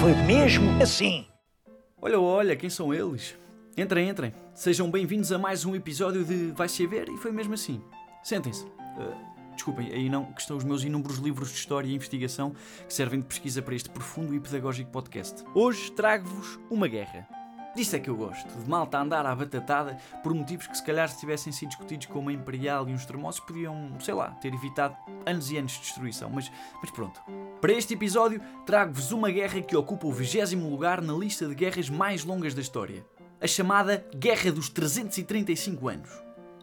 Foi mesmo assim. Olha, olha, quem são eles? Entrem, entrem. Sejam bem-vindos a mais um episódio de Vai Se Ver e foi mesmo assim. Sentem-se. Uh, desculpem, aí não, que estão os meus inúmeros livros de história e investigação que servem de pesquisa para este profundo e pedagógico podcast. Hoje trago-vos uma guerra. Disto é que eu gosto, de malta andar à batatada por motivos que se calhar se tivessem sido discutidos com uma Imperial e uns termossos podiam, sei lá, ter evitado anos e anos de destruição, mas, mas pronto. Para este episódio trago-vos uma guerra que ocupa o 20 lugar na lista de guerras mais longas da história. A chamada Guerra dos 335 Anos.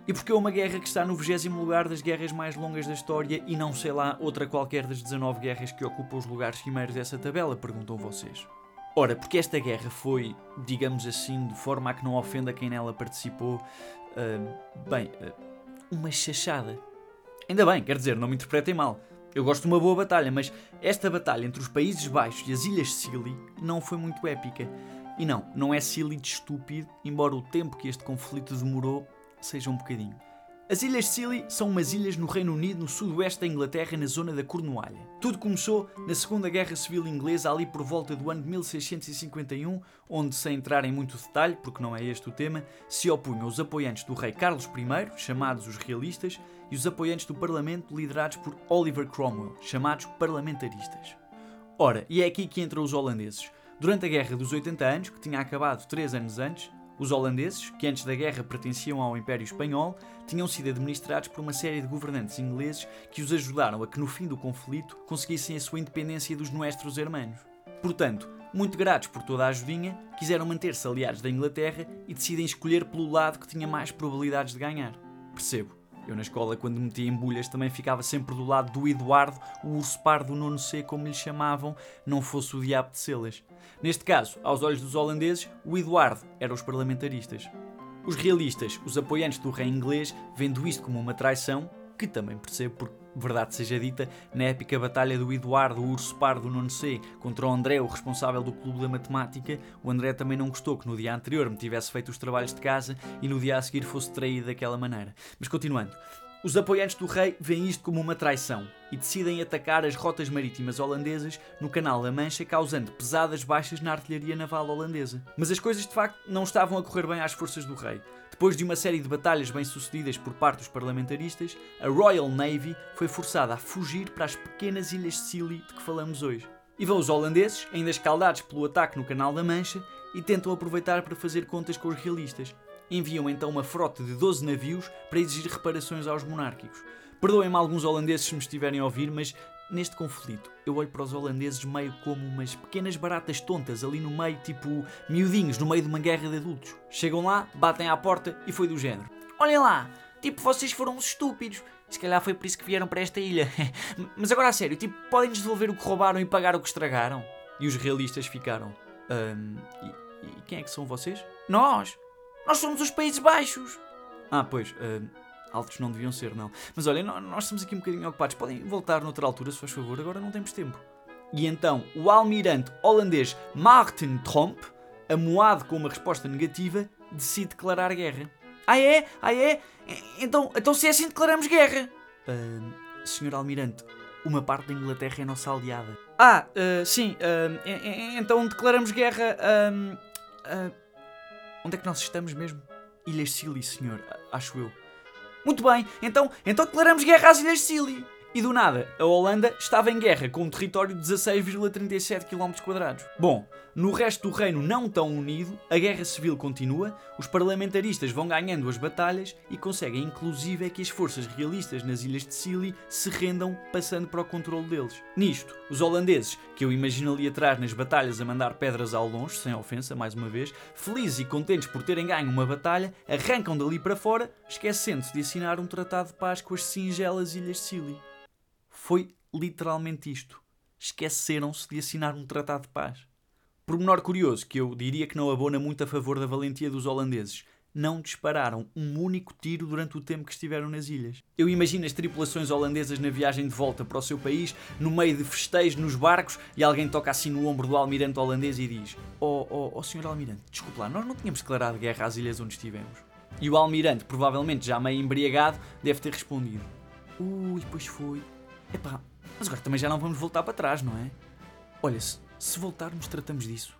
E porque é uma guerra que está no 20 lugar das guerras mais longas da história e não sei lá outra qualquer das 19 guerras que ocupam os lugares cimeiros dessa tabela, perguntam vocês. Ora, porque esta guerra foi, digamos assim, de forma a que não ofenda quem nela participou, uh, bem, uh, uma chachada. Ainda bem, quer dizer, não me interpretem mal. Eu gosto de uma boa batalha, mas esta batalha entre os Países Baixos e as Ilhas Scilly não foi muito épica. E não, não é Scilly de estúpido, embora o tempo que este conflito demorou seja um bocadinho. As Ilhas Scilly são umas ilhas no Reino Unido, no sudoeste da Inglaterra, na zona da Cornualha. Tudo começou na Segunda Guerra Civil Inglesa, ali por volta do ano de 1651, onde, sem entrar em muito detalhe, porque não é este o tema, se opunham os apoiantes do rei Carlos I, chamados os realistas, e os apoiantes do Parlamento, liderados por Oliver Cromwell, chamados parlamentaristas. Ora, e é aqui que entram os holandeses. Durante a Guerra dos 80 Anos, que tinha acabado três anos antes, os holandeses, que antes da guerra pertenciam ao Império Espanhol, tinham sido administrados por uma série de governantes ingleses que os ajudaram a que, no fim do conflito, conseguissem a sua independência dos nuestros hermanos. Portanto, muito gratos por toda a ajudinha, quiseram manter-se aliados da Inglaterra e decidem escolher pelo lado que tinha mais probabilidades de ganhar. Percebo. Eu na escola, quando metia em bulhas, também ficava sempre do lado do Eduardo, o urso pardo do nono C, como lhe chamavam, não fosse o diabo de Celas. Neste caso, aos olhos dos holandeses, o Eduardo era os parlamentaristas. Os realistas, os apoiantes do rei inglês, vendo isto como uma traição, que também percebo porque, verdade seja dita, na épica batalha do Eduardo, o urso pardo do nono C, contra o André, o responsável do clube da matemática, o André também não gostou que no dia anterior me tivesse feito os trabalhos de casa e no dia a seguir fosse traído daquela maneira. Mas continuando. Os apoiantes do rei veem isto como uma traição e decidem atacar as rotas marítimas holandesas no Canal da Mancha, causando pesadas baixas na artilharia naval holandesa. Mas as coisas de facto não estavam a correr bem às forças do rei. Depois de uma série de batalhas bem-sucedidas por parte dos parlamentaristas, a Royal Navy foi forçada a fugir para as pequenas ilhas Scilly de que falamos hoje. E vão os holandeses, ainda escaldados pelo ataque no Canal da Mancha, e tentam aproveitar para fazer contas com os realistas. Enviam então uma frota de 12 navios para exigir reparações aos monárquicos. Perdoem-me alguns holandeses se me estiverem a ouvir, mas neste conflito eu olho para os holandeses meio como umas pequenas baratas tontas ali no meio, tipo miudinhos, no meio de uma guerra de adultos. Chegam lá, batem à porta e foi do género: Olhem lá, tipo vocês foram uns estúpidos. Se calhar foi por isso que vieram para esta ilha. Mas agora a sério, tipo, podem-nos devolver o que roubaram e pagar o que estragaram? E os realistas ficaram: um, e, e quem é que são vocês? Nós! Nós somos os Países Baixos! Ah, pois. Uh, Altos não deviam ser, não. Mas olha, nós estamos aqui um bocadinho ocupados. Podem voltar noutra altura, se faz favor. Agora não temos tempo. E então, o almirante holandês Martin Tromp, amoado com uma resposta negativa, decide declarar guerra. Ah é? Ah é? Então, então se é assim declaramos guerra. Uh, senhor almirante, uma parte da Inglaterra é nossa aliada. Ah, uh, sim. Uh, então declaramos guerra. Onde é que nós estamos mesmo? Ilhas Scilly, senhor. Acho eu. Muito bem, então, então declaramos guerra às Ilhas Scilly. E do nada, a Holanda estava em guerra com um território de 16,37 km. Bom, no resto do reino não tão unido, a guerra civil continua, os parlamentaristas vão ganhando as batalhas e conseguem inclusive que as forças realistas nas ilhas de Scilly se rendam passando para o controle deles. Nisto, os holandeses, que eu imagino ali atrás nas batalhas a mandar pedras ao longe, sem ofensa mais uma vez, felizes e contentes por terem ganho uma batalha, arrancam dali para fora, esquecendo-se de assinar um tratado de paz com as singelas ilhas de Scilly. Foi literalmente isto. Esqueceram-se de assinar um tratado de paz. Pormenor curioso que eu diria que não abona muito a favor da valentia dos holandeses. Não dispararam um único tiro durante o tempo que estiveram nas ilhas. Eu imagino as tripulações holandesas na viagem de volta para o seu país, no meio de festejos nos barcos, e alguém toca assim no ombro do almirante holandês e diz: Oh, oh, oh senhor almirante, desculpe lá, nós não tínhamos declarado guerra às ilhas onde estivemos. E o almirante, provavelmente já meio embriagado, deve ter respondido: Ui, pois foi. Epá, mas agora também já não vamos voltar para trás, não é? Olha, se Se voltarmos, tratamos disso.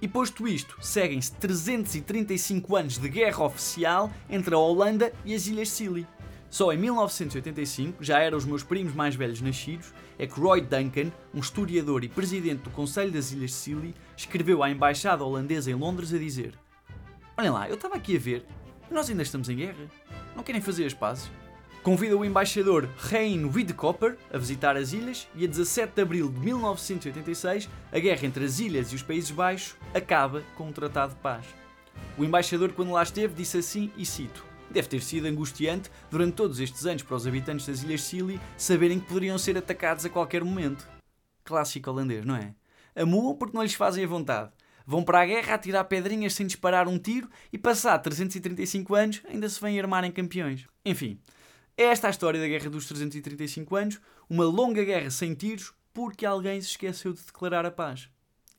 E posto isto, seguem-se 335 anos de guerra oficial entre a Holanda e as Ilhas Scilly. Só em 1985, já eram os meus primos mais velhos nascidos, é que Roy Duncan, um historiador e presidente do Conselho das Ilhas Scilly, escreveu à embaixada holandesa em Londres a dizer: Olhem lá, eu estava aqui a ver, nós ainda estamos em guerra. Não querem fazer as pazes? Convida o embaixador Hein Wiedekopper a visitar as ilhas e a 17 de abril de 1986 a guerra entre as ilhas e os Países Baixos acaba com um tratado de paz. O embaixador, quando lá esteve, disse assim, e cito: Deve ter sido angustiante durante todos estes anos para os habitantes das Ilhas Scilly saberem que poderiam ser atacados a qualquer momento. Clássico holandês, não é? Amuam porque não lhes fazem a vontade. Vão para a guerra a tirar pedrinhas sem disparar um tiro e, passar 335 anos, ainda se vêm armar em campeões. Enfim, é esta a história da Guerra dos 335 anos, uma longa guerra sem tiros porque alguém se esqueceu de declarar a paz.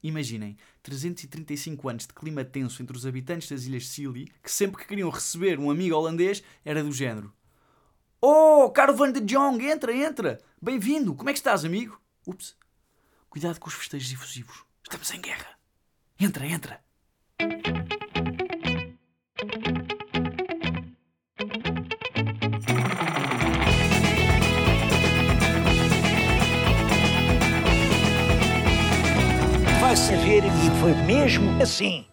Imaginem, 335 anos de clima tenso entre os habitantes das Ilhas Scilly, que sempre que queriam receber um amigo holandês era do género. Oh, caro Van de Jong, entra, entra! Bem-vindo! Como é que estás, amigo? Ups. Cuidado com os festejos efusivos. Estamos em guerra. Entra, entra. Saber e foi mesmo assim.